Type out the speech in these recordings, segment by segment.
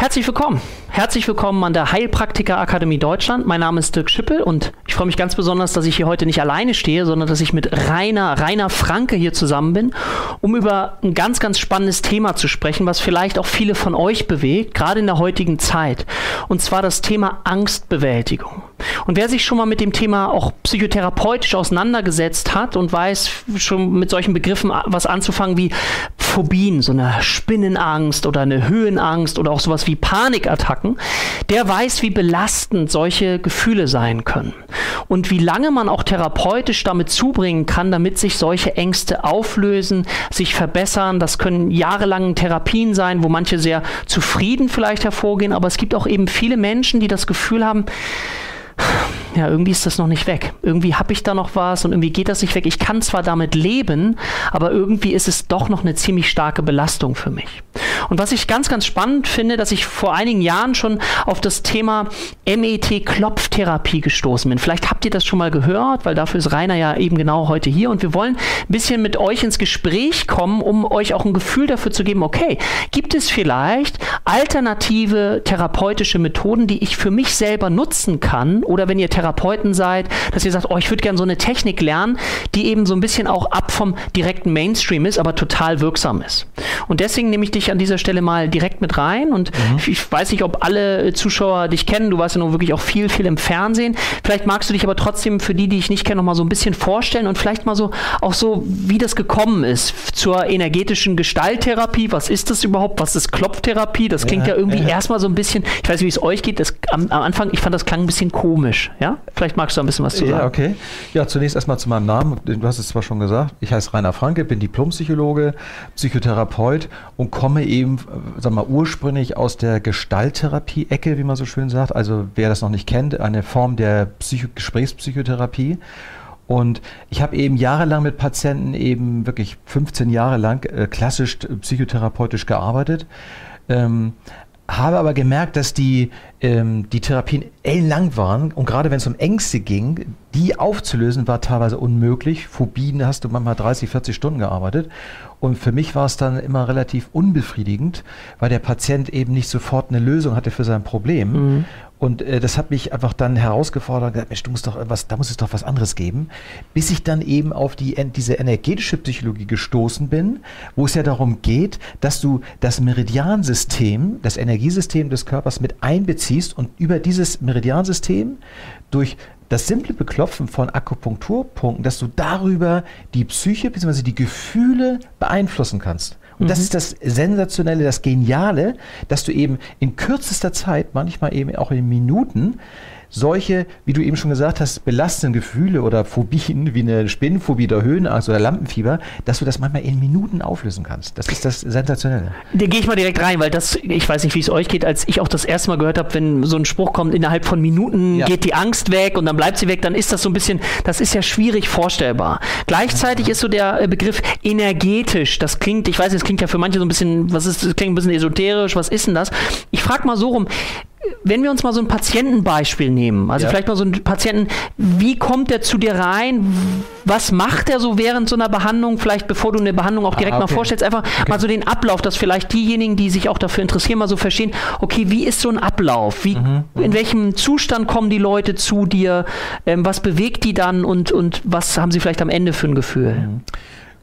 Herzlich willkommen. Herzlich willkommen an der Heilpraktiker Akademie Deutschland. Mein Name ist Dirk Schippel und ich freue mich ganz besonders, dass ich hier heute nicht alleine stehe, sondern dass ich mit Rainer, Rainer Franke hier zusammen bin, um über ein ganz, ganz spannendes Thema zu sprechen, was vielleicht auch viele von euch bewegt, gerade in der heutigen Zeit. Und zwar das Thema Angstbewältigung. Und wer sich schon mal mit dem Thema auch psychotherapeutisch auseinandergesetzt hat und weiß schon mit solchen Begriffen was anzufangen wie Phobien, so eine Spinnenangst oder eine Höhenangst oder auch sowas wie Panikattacken, der weiß, wie belastend solche Gefühle sein können und wie lange man auch therapeutisch damit zubringen kann, damit sich solche Ängste auflösen, sich verbessern. Das können jahrelange Therapien sein, wo manche sehr zufrieden vielleicht hervorgehen, aber es gibt auch eben viele Menschen, die das Gefühl haben, ja, irgendwie ist das noch nicht weg. Irgendwie habe ich da noch was und irgendwie geht das nicht weg. Ich kann zwar damit leben, aber irgendwie ist es doch noch eine ziemlich starke Belastung für mich. Und was ich ganz, ganz spannend finde, dass ich vor einigen Jahren schon auf das Thema MET-Klopftherapie gestoßen bin. Vielleicht habt ihr das schon mal gehört, weil dafür ist Rainer ja eben genau heute hier und wir wollen ein bisschen mit euch ins Gespräch kommen, um euch auch ein Gefühl dafür zu geben, okay, gibt es vielleicht alternative therapeutische Methoden, die ich für mich selber nutzen kann oder wenn ihr Therapeuten seid, dass ihr sagt, oh, ich würde gerne so eine Technik lernen, die eben so ein bisschen auch ab vom direkten Mainstream ist, aber total wirksam ist. Und deswegen nehme ich dich an dieser Stelle mal direkt mit rein und mhm. ich weiß nicht, ob alle Zuschauer dich kennen, du warst ja nun wirklich auch viel, viel im Fernsehen. Vielleicht magst du dich aber trotzdem für die, die ich nicht kenne, noch mal so ein bisschen vorstellen und vielleicht mal so auch so, wie das gekommen ist zur energetischen Gestalttherapie. Was ist das überhaupt? Was ist Klopftherapie? Das klingt ja, ja irgendwie ja. erstmal so ein bisschen, ich weiß nicht, wie es euch geht, das, am, am Anfang, ich fand das klang ein bisschen komisch. Ja? Vielleicht magst du ein bisschen was zu sagen. Ja, okay. Ja, zunächst erstmal zu meinem Namen. Du hast es zwar schon gesagt, ich heiße Rainer Franke, bin Diplompsychologe, Psychotherapeut und komme eben, sag mal, ursprünglich aus der Gestalttherapie-Ecke, wie man so schön sagt. Also wer das noch nicht kennt, eine Form der Psycho Gesprächspsychotherapie. Und ich habe eben jahrelang mit Patienten eben wirklich 15 Jahre lang äh, klassisch psychotherapeutisch gearbeitet. Ähm, habe aber gemerkt, dass die, ähm, die Therapien ellenlang waren und gerade wenn es um Ängste ging, die aufzulösen, war teilweise unmöglich. Phobien hast du manchmal 30, 40 Stunden gearbeitet und für mich war es dann immer relativ unbefriedigend, weil der Patient eben nicht sofort eine Lösung hatte für sein Problem. Mhm. Und äh, das hat mich einfach dann herausgefordert gesagt, Mensch, du musst doch was, da muss es doch was anderes geben, bis ich dann eben auf die, diese energetische Psychologie gestoßen bin, wo es ja darum geht, dass du das Meridiansystem, das Energiesystem des Körpers mit einbeziehst und über dieses Meridiansystem durch das simple Beklopfen von Akupunkturpunkten, dass du darüber die Psyche bzw. die Gefühle beeinflussen kannst. Und mhm. das ist das Sensationelle, das Geniale, dass du eben in kürzester Zeit, manchmal eben auch in Minuten, solche, wie du eben schon gesagt hast, belastenden Gefühle oder Phobien wie eine Spinnenphobie oder Höhenangst oder Lampenfieber, dass du das manchmal in Minuten auflösen kannst. Das ist das Sensationelle. Da gehe ich mal direkt rein, weil das, ich weiß nicht, wie es euch geht, als ich auch das erste Mal gehört habe, wenn so ein Spruch kommt, innerhalb von Minuten ja. geht die Angst weg und dann bleibt sie weg, dann ist das so ein bisschen, das ist ja schwierig vorstellbar. Gleichzeitig ist so der äh, Begriff energetisch, das klingt, ich weiß, das klingt ja für manche so ein bisschen, was ist, das klingt ein bisschen esoterisch, was ist denn das? Ich frage mal so rum, wenn wir uns mal so ein Patientenbeispiel nehmen, also ja. vielleicht mal so einen Patienten, wie kommt der zu dir rein? Was macht er so während so einer Behandlung? Vielleicht bevor du eine Behandlung auch direkt ah, okay. mal vorstellst, einfach okay. mal so den Ablauf, dass vielleicht diejenigen, die sich auch dafür interessieren, mal so verstehen, okay, wie ist so ein Ablauf? Wie, mhm. In welchem Zustand kommen die Leute zu dir? Ähm, was bewegt die dann und, und was haben sie vielleicht am Ende für ein Gefühl? Mhm.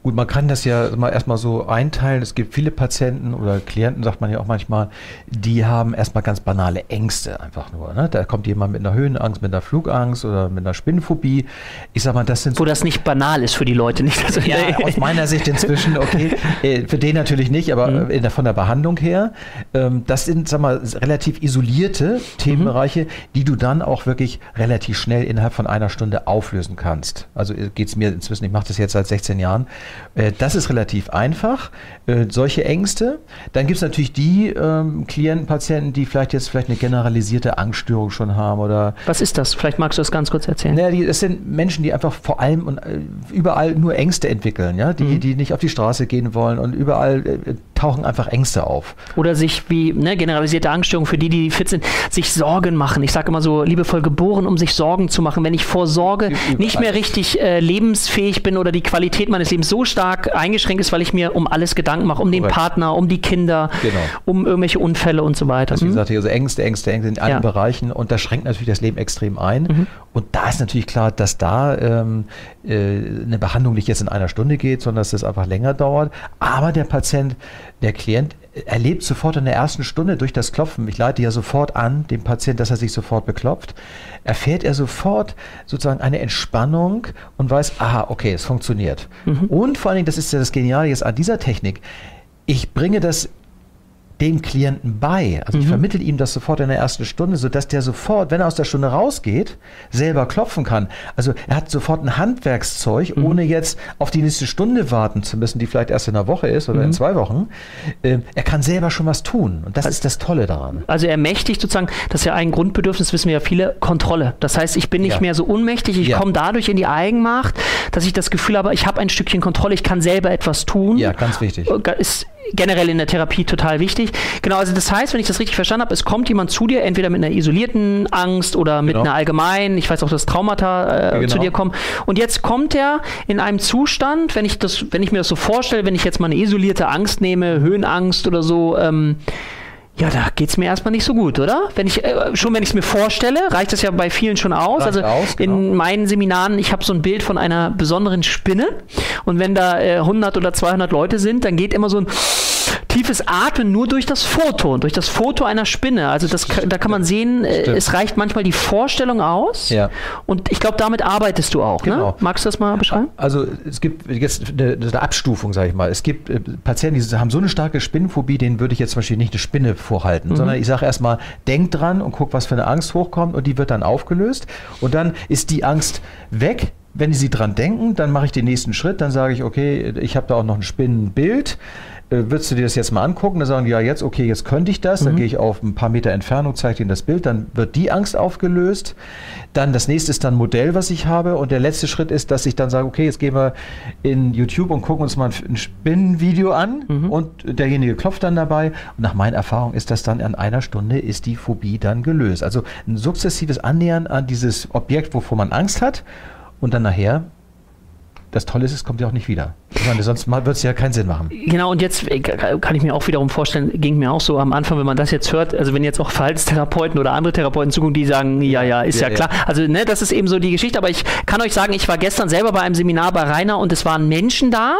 Gut, man kann das ja mal erstmal so einteilen. Es gibt viele Patienten oder Klienten, sagt man ja auch manchmal, die haben erstmal ganz banale Ängste einfach nur. Ne? Da kommt jemand mit einer Höhenangst, mit einer Flugangst oder mit einer Spinnenphobie. Ich sag mal, das sind. Wo das nicht banal ist für die Leute, nicht? Also ja, aus meiner Sicht inzwischen, okay. Äh, für den natürlich nicht, aber mhm. der, von der Behandlung her. Ähm, das sind, sag mal, relativ isolierte Themenbereiche, mhm. die du dann auch wirklich relativ schnell innerhalb von einer Stunde auflösen kannst. Also äh, geht es mir inzwischen, ich mache das jetzt seit 16 Jahren das ist relativ einfach, äh, solche Ängste. Dann gibt es natürlich die ähm, Klienten, Patienten, die vielleicht jetzt vielleicht eine generalisierte Angststörung schon haben oder. Was ist das? Vielleicht magst du das ganz kurz erzählen. Naja, die, das sind Menschen, die einfach vor allem und äh, überall nur Ängste entwickeln, ja, die, mhm. die nicht auf die Straße gehen wollen und überall tauchen einfach Ängste auf. Oder sich wie ne, generalisierte Angststörungen für die, die fit sind, sich Sorgen machen. Ich sage immer so, liebevoll geboren, um sich Sorgen zu machen. Wenn ich vor Sorge Überall. nicht mehr richtig äh, lebensfähig bin oder die Qualität meines Lebens so stark eingeschränkt ist, weil ich mir um alles Gedanken mache, um Korrekt. den Partner, um die Kinder, genau. um irgendwelche Unfälle und so weiter. Also, wie gesagt, also Ängste, Ängste, Ängste in allen ja. Bereichen und das schränkt natürlich das Leben extrem ein. Mhm. Und da ist natürlich klar, dass da ähm, äh, eine Behandlung nicht jetzt in einer Stunde geht, sondern dass das einfach länger dauert. Aber der Patient, der Klient erlebt sofort in der ersten Stunde durch das Klopfen, ich leite ja sofort an, dem Patient, dass er sich sofort beklopft, erfährt er sofort sozusagen eine Entspannung und weiß, aha, okay, es funktioniert. Mhm. Und vor allen Dingen, das ist ja das Geniale jetzt an dieser Technik, ich bringe das dem Klienten bei. Also mhm. ich vermittle ihm das sofort in der ersten Stunde, sodass der sofort, wenn er aus der Stunde rausgeht, selber klopfen kann. Also er hat sofort ein Handwerkszeug, mhm. ohne jetzt auf die nächste Stunde warten zu müssen, die vielleicht erst in einer Woche ist oder mhm. in zwei Wochen. Ähm, er kann selber schon was tun. Und das also, ist das Tolle daran. Also er mächtigt sozusagen, das ist ja ein Grundbedürfnis, wissen wir ja viele, Kontrolle. Das heißt, ich bin nicht ja. mehr so unmächtig, ich ja. komme dadurch in die Eigenmacht, dass ich das Gefühl habe, ich habe ein Stückchen Kontrolle, ich kann selber etwas tun. Ja, ganz wichtig. Ist generell in der Therapie total wichtig. Genau, also das heißt, wenn ich das richtig verstanden habe, es kommt jemand zu dir, entweder mit einer isolierten Angst oder mit genau. einer allgemeinen, ich weiß auch, dass Traumata äh, genau. zu dir kommen. Und jetzt kommt er in einem Zustand, wenn ich das, wenn ich mir das so vorstelle, wenn ich jetzt mal eine isolierte Angst nehme, Höhenangst oder so, ähm, ja, da geht es mir erstmal nicht so gut, oder? Wenn ich, äh, schon wenn ich es mir vorstelle, reicht das ja bei vielen schon aus. Reicht also aus, genau. in meinen Seminaren, ich habe so ein Bild von einer besonderen Spinne und wenn da äh, 100 oder 200 Leute sind, dann geht immer so ein tiefes Atmen nur durch das Foto, durch das Foto einer Spinne. Also das, da kann man sehen, äh, Stimmt. es reicht manchmal die Vorstellung aus. Ja. Und ich glaube, damit arbeitest du auch. Ne? Genau. Ne? Magst du das mal beschreiben? Also es gibt jetzt eine, eine Abstufung, sage ich mal. Es gibt äh, Patienten, die haben so eine starke Spinnenphobie, denen würde ich jetzt zum Beispiel nicht eine Spinne vorhalten, mhm. sondern ich sage erstmal, denk dran und guck, was für eine Angst hochkommt und die wird dann aufgelöst. Und dann ist die Angst weg. Wenn Sie dran denken, dann mache ich den nächsten Schritt, dann sage ich, okay, ich habe da auch noch ein Spinnenbild würdest du dir das jetzt mal angucken? Dann sagen die, ja, jetzt, okay, jetzt könnte ich das. Mhm. Dann gehe ich auf ein paar Meter Entfernung, zeige ihnen das Bild, dann wird die Angst aufgelöst. Dann das nächste ist dann ein Modell, was ich habe. Und der letzte Schritt ist, dass ich dann sage, okay, jetzt gehen wir in YouTube und gucken uns mal ein Spinnenvideo an mhm. und derjenige klopft dann dabei. Und nach meiner Erfahrung ist das dann in einer Stunde ist die Phobie dann gelöst. Also ein sukzessives Annähern an dieses Objekt, wovor man Angst hat. Und dann nachher das Tolle ist, es kommt ja auch nicht wieder. Ich meine, sonst wird es ja keinen Sinn machen. Genau, und jetzt äh, kann ich mir auch wiederum vorstellen, ging mir auch so am Anfang, wenn man das jetzt hört, also wenn jetzt auch Verhaltenstherapeuten oder andere Therapeuten zugucken, die sagen, ja, ja, ist ja, ja klar. Ja. Also, ne, das ist eben so die Geschichte, aber ich kann euch sagen, ich war gestern selber bei einem Seminar bei Rainer und es waren Menschen da,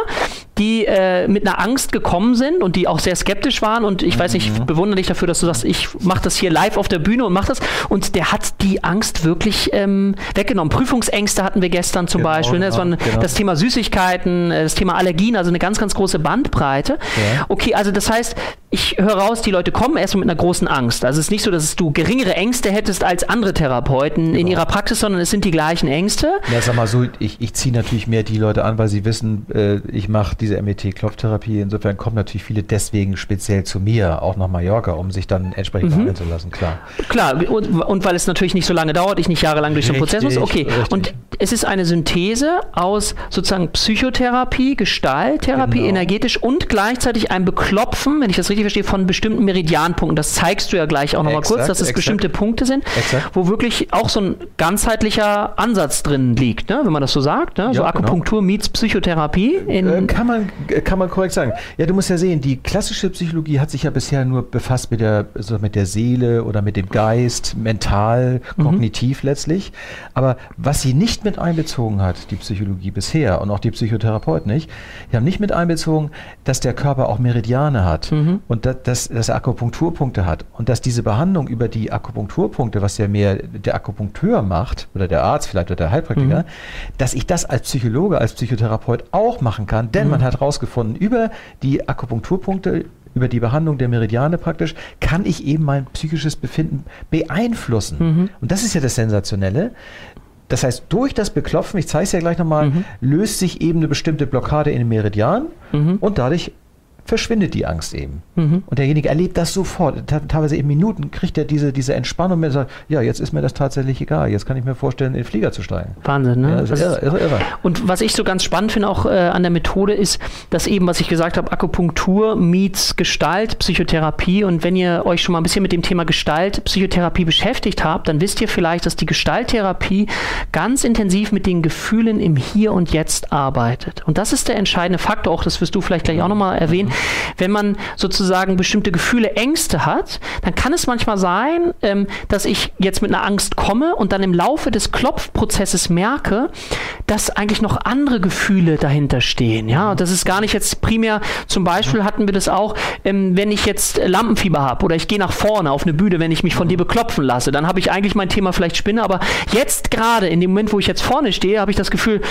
die äh, mit einer Angst gekommen sind und die auch sehr skeptisch waren und ich mhm. weiß nicht, ich mhm. bewundere dich dafür, dass du sagst, ich mache das hier live auf der Bühne und mach das und der hat die Angst wirklich ähm, weggenommen. Prüfungsängste hatten wir gestern zum genau, Beispiel, ne? das, genau, war genau. das Thema Süßigkeiten, äh, das Thema Allergien, also eine ganz, ganz große Bandbreite. Ja. Okay, also das heißt, ich höre raus, die Leute kommen erst mit einer großen Angst. Also es ist nicht so, dass du geringere Ängste hättest als andere Therapeuten genau. in ihrer Praxis, sondern es sind die gleichen Ängste. Ja, sag mal so, ich, ich ziehe natürlich mehr die Leute an, weil sie wissen, äh, ich mache diese MET-Klopftherapie. Insofern kommen natürlich viele deswegen speziell zu mir, auch nach Mallorca, um sich dann entsprechend mhm. behandeln zu lassen, klar. Klar, und, und, weil es natürlich nicht so lange dauert, ich nicht jahrelang durch den Prozess muss. Okay, richtig. und es ist eine Synthese aus sozusagen Psychotherapie, Gestalttherapie, genau. energetisch und gleichzeitig ein Beklopfen, wenn ich das richtig verstehe, von bestimmten Meridianpunkten. Das zeigst du ja gleich auch nochmal kurz, dass es exakt. bestimmte Punkte sind, exakt. wo wirklich auch so ein ganzheitlicher Ansatz drin liegt, ne? wenn man das so sagt. Ne? Ja, so genau. Akupunktur genau. meets Psychotherapie. Äh, kann, man, kann man korrekt sagen. Ja, du musst ja sehen, die klassische Psychologie hat sich ja bisher nur befasst mit der, so mit der Seele oder mit dem Geist, mental, mhm. kognitiv mhm. letztlich. Aber was sie nicht mit einbezogen hat, die Psychologie bisher und auch die Psychotherapeuten nicht, die haben nicht mit einbezogen, dass der Körper auch Meridiane hat. Mhm und dass, dass, dass er Akupunkturpunkte hat und dass diese Behandlung über die Akupunkturpunkte, was ja mehr der Akupunkteur macht oder der Arzt vielleicht oder der Heilpraktiker, mhm. dass ich das als Psychologe, als Psychotherapeut auch machen kann, denn mhm. man hat herausgefunden, über die Akupunkturpunkte über die Behandlung der Meridiane praktisch, kann ich eben mein psychisches Befinden beeinflussen. Mhm. Und das ist ja das Sensationelle. Das heißt, durch das Beklopfen, ich zeige es ja gleich nochmal, mhm. löst sich eben eine bestimmte Blockade in den Meridian mhm. und dadurch verschwindet die Angst eben. Mhm. Und derjenige erlebt das sofort. Teilweise in Minuten kriegt er diese, diese Entspannung und sagt, ja, jetzt ist mir das tatsächlich egal. Jetzt kann ich mir vorstellen, in den Flieger zu steigen. Wahnsinn, ne? Ja, das ist irre, irre, irre. Und was ich so ganz spannend finde auch äh, an der Methode ist, dass eben, was ich gesagt habe, Akupunktur meets Gestalt, Psychotherapie. Und wenn ihr euch schon mal ein bisschen mit dem Thema Gestalt, Psychotherapie beschäftigt habt, dann wisst ihr vielleicht, dass die Gestalttherapie ganz intensiv mit den Gefühlen im Hier und Jetzt arbeitet. Und das ist der entscheidende Faktor, auch das wirst du vielleicht gleich auch nochmal erwähnen. Wenn man sozusagen bestimmte Gefühle, Ängste hat, dann kann es manchmal sein, ähm, dass ich jetzt mit einer Angst komme und dann im Laufe des Klopfprozesses merke, dass eigentlich noch andere Gefühle dahinter stehen. Ja, das ist gar nicht jetzt primär, zum Beispiel hatten wir das auch, ähm, wenn ich jetzt Lampenfieber habe oder ich gehe nach vorne auf eine Bühne, wenn ich mich von dir beklopfen lasse, dann habe ich eigentlich mein Thema vielleicht Spinne, aber jetzt gerade in dem Moment, wo ich jetzt vorne stehe, habe ich das Gefühl,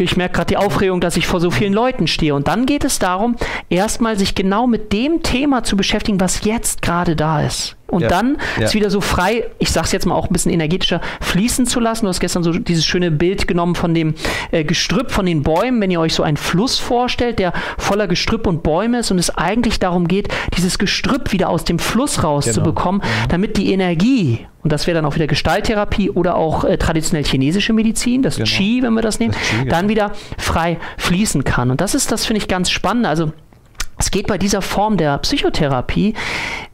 ich merke gerade die Aufregung, dass ich vor so vielen Leuten stehe. Und dann geht es darum, erstmal sich genau mit dem Thema zu beschäftigen, was jetzt gerade da ist. Und ja, dann ja. es wieder so frei, ich sag's jetzt mal auch ein bisschen energetischer, fließen zu lassen. Du hast gestern so dieses schöne Bild genommen von dem äh, Gestrüpp, von den Bäumen, wenn ihr euch so einen Fluss vorstellt, der voller Gestrüpp und Bäume ist und es eigentlich darum geht, dieses Gestrüpp wieder aus dem Fluss rauszubekommen, genau. mhm. damit die Energie und das wäre dann auch wieder Gestalttherapie oder auch äh, traditionell chinesische Medizin, das genau. Qi, wenn wir das nehmen, das Qi, genau. dann wieder frei fließen kann. Und das ist, das finde ich ganz spannend. Also es geht bei dieser Form der Psychotherapie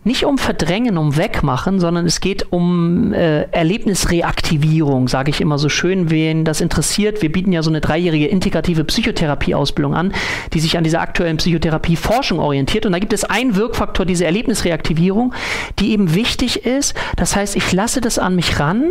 nicht um Verdrängen, um Wegmachen, sondern es geht um äh, Erlebnisreaktivierung, sage ich immer so schön, wen das interessiert. Wir bieten ja so eine dreijährige integrative Psychotherapieausbildung an, die sich an dieser aktuellen Psychotherapieforschung orientiert. Und da gibt es einen Wirkfaktor, diese Erlebnisreaktivierung, die eben wichtig ist. Das heißt, ich lasse das an mich ran,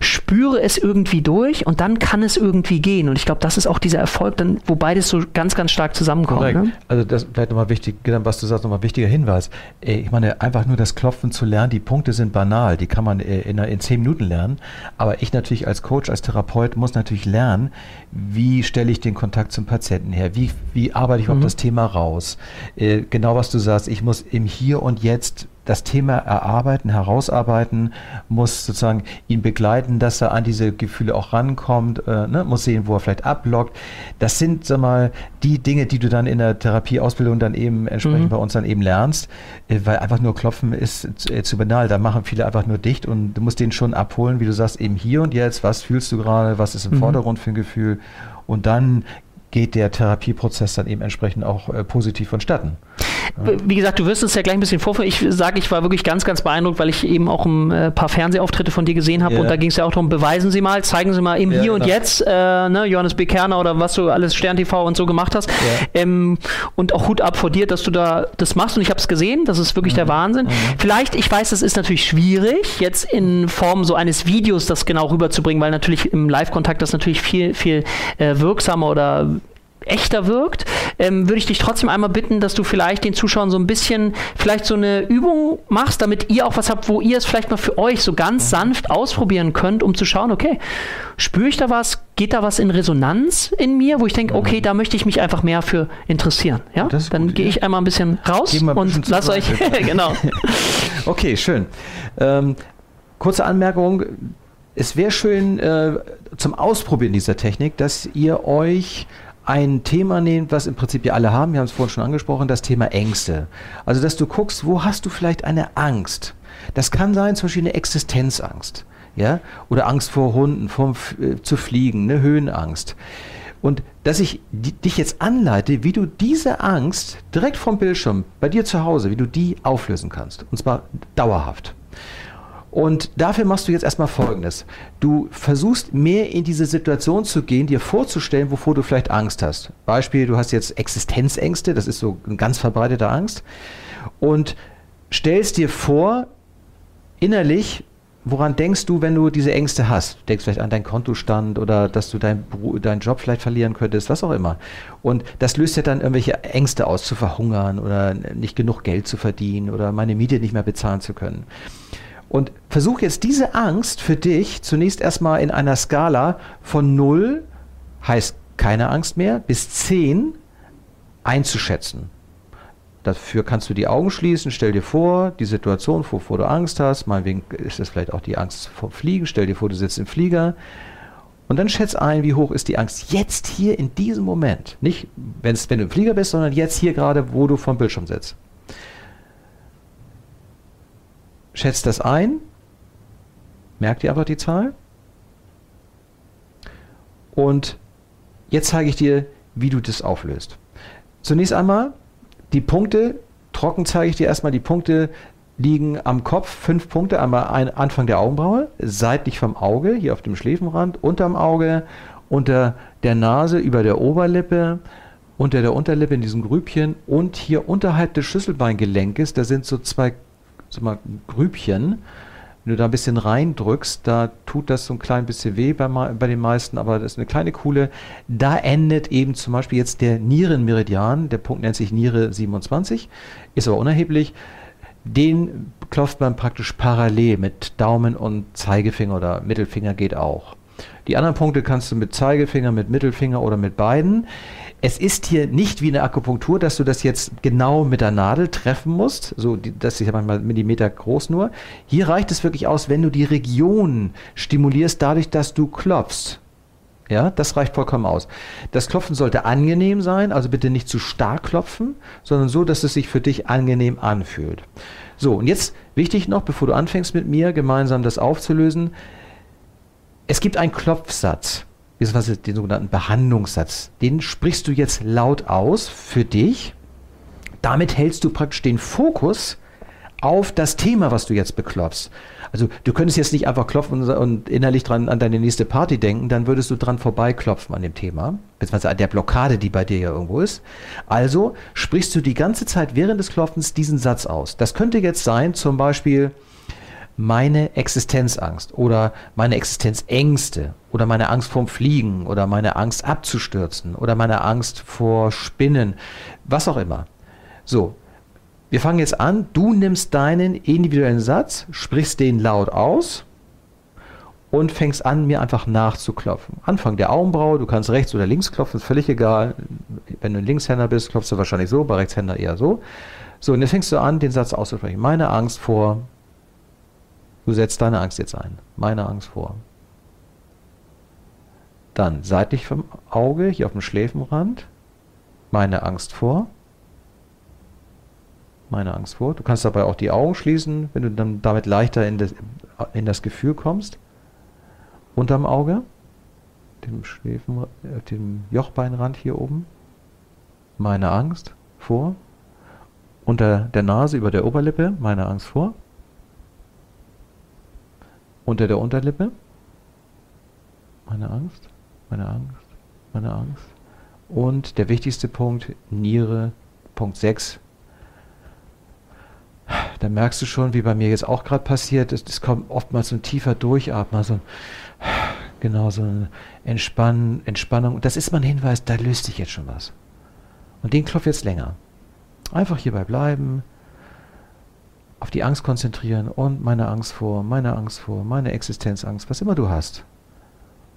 spüre es irgendwie durch und dann kann es irgendwie gehen. Und ich glaube, das ist auch dieser Erfolg, dann, wo beides so ganz, ganz stark zusammenkommt. Ne? Also das vielleicht nochmal wichtig, genau, was du sagst, nochmal wichtiger Hinweis. Ich meine, einfach nur das Klopfen zu lernen, die Punkte sind banal, die kann man äh, in, in zehn Minuten lernen. Aber ich natürlich als Coach, als Therapeut muss natürlich lernen, wie stelle ich den Kontakt zum Patienten her, wie, wie arbeite ich mhm. auf das Thema raus. Äh, genau was du sagst, ich muss im Hier und Jetzt das Thema erarbeiten, herausarbeiten, muss sozusagen ihn begleiten, dass er an diese Gefühle auch rankommt, äh, ne, muss sehen, wo er vielleicht ablockt. Das sind, sag mal, die Dinge, die du dann in der Therapieausbildung dann eben entsprechend mhm. bei uns dann eben lernst, äh, weil einfach nur klopfen ist äh, zu banal. Da machen viele einfach nur dicht und du musst den schon abholen, wie du sagst, eben hier und jetzt, was fühlst du gerade, was ist im mhm. Vordergrund für ein Gefühl und dann geht der Therapieprozess dann eben entsprechend auch äh, positiv vonstatten. Wie gesagt, du wirst uns ja gleich ein bisschen vorführen. Ich sage, ich war wirklich ganz, ganz beeindruckt, weil ich eben auch ein äh, paar Fernsehauftritte von dir gesehen habe. Yeah. Und da ging es ja auch darum, beweisen Sie mal, zeigen Sie mal im ja, Hier genau. und Jetzt, äh, ne, Johannes B. Kerner oder was du alles Stern TV und so gemacht hast. Yeah. Ähm, und auch Hut ab vor dir, dass du da das machst. Und ich habe es gesehen, das ist wirklich mhm. der Wahnsinn. Mhm. Vielleicht, ich weiß, das ist natürlich schwierig, jetzt in Form so eines Videos das genau rüberzubringen, weil natürlich im Live-Kontakt das natürlich viel, viel äh, wirksamer oder echter wirkt, ähm, würde ich dich trotzdem einmal bitten, dass du vielleicht den Zuschauern so ein bisschen vielleicht so eine Übung machst, damit ihr auch was habt, wo ihr es vielleicht mal für euch so ganz sanft ausprobieren könnt, um zu schauen, okay, spüre ich da was, geht da was in Resonanz in mir, wo ich denke, okay, da möchte ich mich einfach mehr für interessieren. Ja? Dann gehe ich einmal ein bisschen raus und bisschen lass euch, genau. okay, schön. Ähm, kurze Anmerkung, es wäre schön äh, zum Ausprobieren dieser Technik, dass ihr euch ein Thema nehmt, was im Prinzip wir alle haben, wir haben es vorhin schon angesprochen, das Thema Ängste. Also, dass du guckst, wo hast du vielleicht eine Angst? Das kann sein, zum Beispiel eine Existenzangst, ja, oder Angst vor Hunden, vom, äh, zu fliegen, eine Höhenangst. Und dass ich dich jetzt anleite, wie du diese Angst direkt vom Bildschirm bei dir zu Hause, wie du die auflösen kannst. Und zwar dauerhaft. Und dafür machst du jetzt erstmal Folgendes. Du versuchst mehr in diese Situation zu gehen, dir vorzustellen, wovor du vielleicht Angst hast. Beispiel, du hast jetzt Existenzängste, das ist so eine ganz verbreitete Angst. Und stellst dir vor, innerlich, woran denkst du, wenn du diese Ängste hast? Denkst vielleicht an deinen Kontostand oder dass du deinen dein Job vielleicht verlieren könntest, was auch immer. Und das löst ja dann irgendwelche Ängste aus, zu verhungern oder nicht genug Geld zu verdienen oder meine Miete nicht mehr bezahlen zu können. Und versuch jetzt diese Angst für dich zunächst erstmal in einer Skala von 0, heißt keine Angst mehr, bis 10 einzuschätzen. Dafür kannst du die Augen schließen, stell dir vor, die Situation, wovor du Angst hast, meinetwegen ist das vielleicht auch die Angst vor Fliegen, stell dir vor, du sitzt im Flieger Und dann schätz ein, wie hoch ist die Angst jetzt hier in diesem Moment. Nicht, wenn du im Flieger bist, sondern jetzt hier gerade, wo du vom Bildschirm sitzt. Schätzt das ein. Merkt ihr einfach die Zahl. Und jetzt zeige ich dir, wie du das auflöst. Zunächst einmal die Punkte, trocken zeige ich dir erstmal die Punkte, liegen am Kopf fünf Punkte. Einmal ein Anfang der Augenbraue, seitlich vom Auge, hier auf dem Schläfenrand, unterm Auge, unter der Nase, über der Oberlippe, unter der Unterlippe in diesem Grübchen und hier unterhalb des Schlüsselbeingelenkes, da sind so zwei so mal, Grübchen. Wenn du da ein bisschen reindrückst, da tut das so ein klein bisschen weh bei, bei den meisten, aber das ist eine kleine Kuhle. Da endet eben zum Beispiel jetzt der Nierenmeridian, der Punkt nennt sich Niere 27, ist aber unerheblich den klopft man praktisch parallel mit Daumen und Zeigefinger oder Mittelfinger geht auch. Die anderen Punkte kannst du mit Zeigefinger, mit Mittelfinger oder mit beiden. Es ist hier nicht wie eine Akupunktur, dass du das jetzt genau mit der Nadel treffen musst. So, das ist ja manchmal Millimeter groß nur. Hier reicht es wirklich aus, wenn du die Region stimulierst, dadurch, dass du klopfst. Ja, das reicht vollkommen aus. Das Klopfen sollte angenehm sein, also bitte nicht zu stark klopfen, sondern so, dass es sich für dich angenehm anfühlt. So, und jetzt wichtig noch, bevor du anfängst mit mir gemeinsam das aufzulösen, es gibt einen Klopfsatz, beziehungsweise den sogenannten Behandlungssatz. Den sprichst du jetzt laut aus für dich. Damit hältst du praktisch den Fokus auf das Thema, was du jetzt beklopfst. Also du könntest jetzt nicht einfach klopfen und innerlich dran an deine nächste Party denken, dann würdest du dran vorbeiklopfen an dem Thema, beziehungsweise an der Blockade, die bei dir ja irgendwo ist. Also sprichst du die ganze Zeit während des Klopfens diesen Satz aus. Das könnte jetzt sein, zum Beispiel meine Existenzangst oder meine Existenzängste oder meine Angst vorm Fliegen oder meine Angst abzustürzen oder meine Angst vor Spinnen, was auch immer. So, wir fangen jetzt an. Du nimmst deinen individuellen Satz, sprichst den laut aus und fängst an, mir einfach nachzuklopfen. Anfang der Augenbraue, du kannst rechts oder links klopfen, ist völlig egal. Wenn du ein Linkshänder bist, klopfst du wahrscheinlich so, bei Rechtshänder eher so. So, und jetzt fängst du an, den Satz auszusprechen. Meine Angst vor. Du setzt deine Angst jetzt ein. Meine Angst vor. Dann seitlich vom Auge, hier auf dem Schläfenrand. Meine Angst vor meine Angst vor. Du kannst dabei auch die Augen schließen, wenn du dann damit leichter in das, in das Gefühl kommst. Unterm Auge, dem Schläfen, äh, dem Jochbeinrand hier oben. Meine Angst vor. Unter der Nase, über der Oberlippe, meine Angst vor. Unter der Unterlippe, meine Angst, meine Angst, meine Angst. Und der wichtigste Punkt, Niere, Punkt 6, da merkst du schon, wie bei mir jetzt auch gerade passiert, es, es kommt oftmals so ein tiefer Durchatmen, so genau so eine Entspann, Entspannung. Das ist mal ein Hinweis, da löst sich jetzt schon was. Und den klopft jetzt länger. Einfach hierbei bleiben, auf die Angst konzentrieren und meine Angst vor, meine Angst vor, meine Existenzangst, was immer du hast.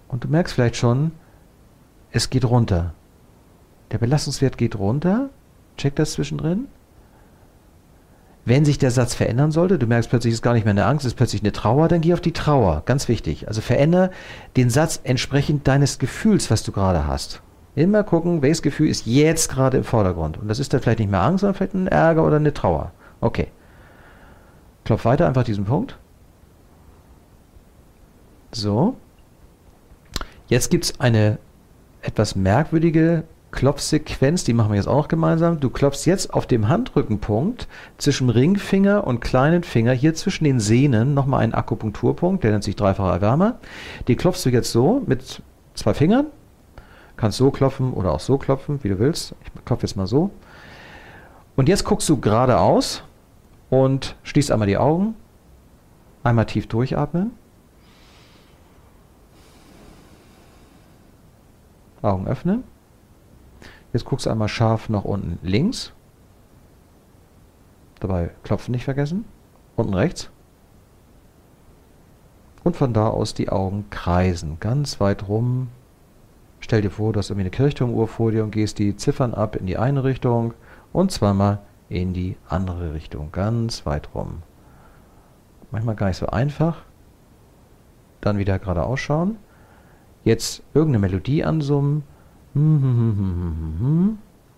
Und du merkst vielleicht schon, es geht runter. Der Belastungswert geht runter. Check das zwischendrin. Wenn sich der Satz verändern sollte, du merkst plötzlich, es ist gar nicht mehr eine Angst, es ist plötzlich eine Trauer, dann geh auf die Trauer. Ganz wichtig. Also verändere den Satz entsprechend deines Gefühls, was du gerade hast. Immer gucken, welches Gefühl ist jetzt gerade im Vordergrund. Und das ist dann vielleicht nicht mehr Angst, sondern vielleicht ein Ärger oder eine Trauer. Okay. Klopf weiter einfach diesen Punkt. So. Jetzt gibt es eine etwas merkwürdige Klopfsequenz, die machen wir jetzt auch gemeinsam. Du klopfst jetzt auf dem Handrückenpunkt zwischen Ringfinger und kleinen Finger, hier zwischen den Sehnen, nochmal einen Akupunkturpunkt, der nennt sich dreifacher Erwärmer. Den klopfst du jetzt so mit zwei Fingern. Kannst so klopfen oder auch so klopfen, wie du willst. Ich klopfe jetzt mal so. Und jetzt guckst du geradeaus und schließt einmal die Augen. Einmal tief durchatmen. Augen öffnen. Jetzt guckst du einmal scharf nach unten links. Dabei klopfen nicht vergessen. Unten rechts. Und von da aus die Augen kreisen. Ganz weit rum. Stell dir vor, du hast irgendwie eine Kirchturmuhr vor dir und gehst die Ziffern ab in die eine Richtung und zweimal in die andere Richtung. Ganz weit rum. Manchmal gar nicht so einfach. Dann wieder geradeaus schauen. jetzt irgendeine Melodie ansummen.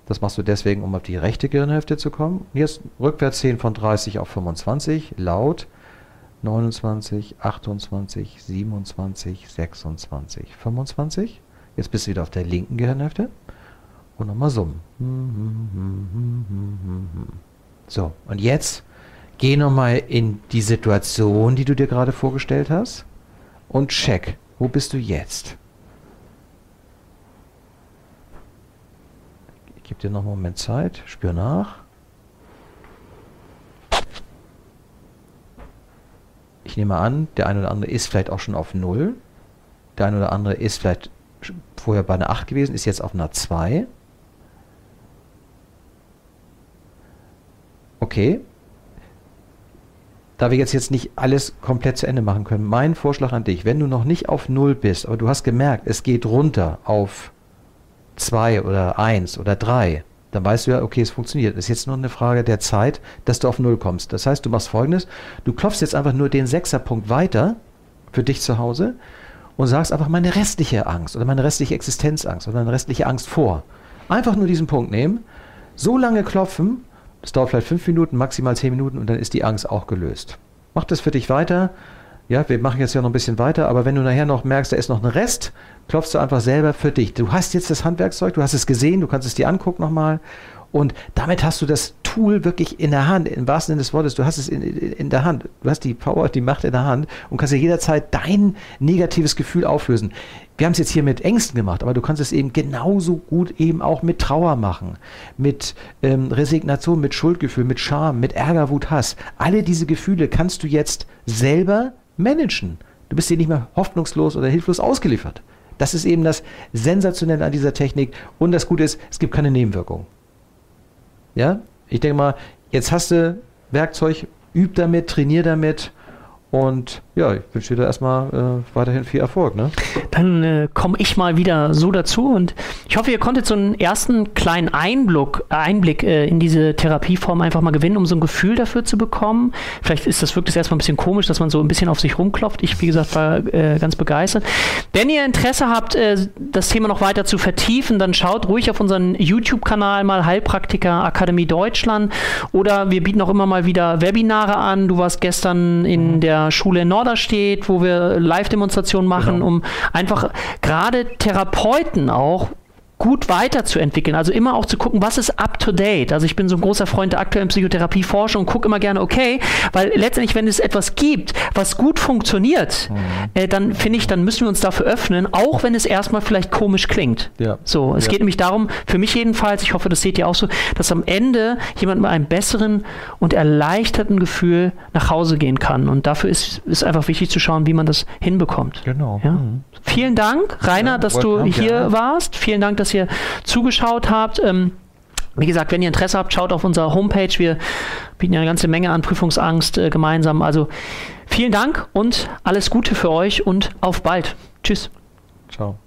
Das machst du deswegen, um auf die rechte Gehirnhälfte zu kommen. Jetzt rückwärts zählen von 30 auf 25, laut. 29, 28, 27, 26, 25. Jetzt bist du wieder auf der linken Gehirnhälfte. Und nochmal summen. So, und jetzt geh nochmal in die Situation, die du dir gerade vorgestellt hast. Und check, wo bist du jetzt? Ich gebe dir noch einen Moment Zeit, spür nach. Ich nehme an, der eine oder andere ist vielleicht auch schon auf 0. Der eine oder andere ist vielleicht vorher bei einer 8 gewesen, ist jetzt auf einer 2. Okay. Da wir jetzt, jetzt nicht alles komplett zu Ende machen können, mein Vorschlag an dich, wenn du noch nicht auf 0 bist, aber du hast gemerkt, es geht runter auf 2 oder 1 oder 3, dann weißt du ja, okay, es funktioniert. Es ist jetzt nur eine Frage der Zeit, dass du auf Null kommst. Das heißt, du machst folgendes: Du klopfst jetzt einfach nur den Sechserpunkt weiter für dich zu Hause und sagst einfach meine restliche Angst oder meine restliche Existenzangst oder meine restliche Angst vor. Einfach nur diesen Punkt nehmen, so lange klopfen, das dauert vielleicht fünf Minuten, maximal zehn Minuten und dann ist die Angst auch gelöst. Mach das für dich weiter. Ja, wir machen jetzt ja noch ein bisschen weiter, aber wenn du nachher noch merkst, da ist noch ein Rest, klopfst du einfach selber für dich. Du hast jetzt das Handwerkszeug, du hast es gesehen, du kannst es dir angucken nochmal und damit hast du das Tool wirklich in der Hand, im wahrsten Sinne des Wortes. Du hast es in, in, der Hand. Du hast die Power, die Macht in der Hand und kannst ja jederzeit dein negatives Gefühl auflösen. Wir haben es jetzt hier mit Ängsten gemacht, aber du kannst es eben genauso gut eben auch mit Trauer machen, mit ähm, Resignation, mit Schuldgefühl, mit Scham, mit Ärger, Wut, Hass. Alle diese Gefühle kannst du jetzt selber managen. Du bist dir nicht mehr hoffnungslos oder hilflos ausgeliefert. Das ist eben das Sensationelle an dieser Technik. Und das Gute ist, es gibt keine Nebenwirkungen. Ja, ich denke mal, jetzt hast du Werkzeug, üb damit, trainier damit und ja, ich wünsche dir da erstmal äh, weiterhin viel Erfolg. Ne? Dann äh, komme ich mal wieder so dazu und ich hoffe, ihr konntet so einen ersten kleinen Einblick, Einblick äh, in diese Therapieform einfach mal gewinnen, um so ein Gefühl dafür zu bekommen. Vielleicht ist das wirklich erstmal ein bisschen komisch, dass man so ein bisschen auf sich rumklopft. Ich, wie gesagt, war äh, ganz begeistert. Wenn ihr Interesse habt, äh, das Thema noch weiter zu vertiefen, dann schaut ruhig auf unseren YouTube-Kanal mal Heilpraktiker Akademie Deutschland oder wir bieten auch immer mal wieder Webinare an. Du warst gestern in mhm. der Schule in Nord steht, wo wir Live-Demonstrationen machen, genau. um einfach gerade Therapeuten auch gut weiterzuentwickeln. Also immer auch zu gucken, was ist up to date. Also ich bin so ein großer Freund der aktuellen Psychotherapieforschung und gucke immer gerne, okay, weil letztendlich, wenn es etwas gibt, was gut funktioniert, mhm. äh, dann finde ich, dann müssen wir uns dafür öffnen, auch wenn es erstmal vielleicht komisch klingt. Ja. So, es ja. geht nämlich darum, für mich jedenfalls, ich hoffe, das seht ihr auch so, dass am Ende jemand mit einem besseren und erleichterten Gefühl nach Hause gehen kann. Und dafür ist es einfach wichtig zu schauen, wie man das hinbekommt. Genau. Ja? Mhm. Vielen Dank, Rainer, dass du hier warst. Vielen Dank, dass ihr zugeschaut habt. Ähm, wie gesagt, wenn ihr Interesse habt, schaut auf unserer Homepage. Wir bieten ja eine ganze Menge an Prüfungsangst äh, gemeinsam. Also vielen Dank und alles Gute für euch und auf bald. Tschüss. Ciao.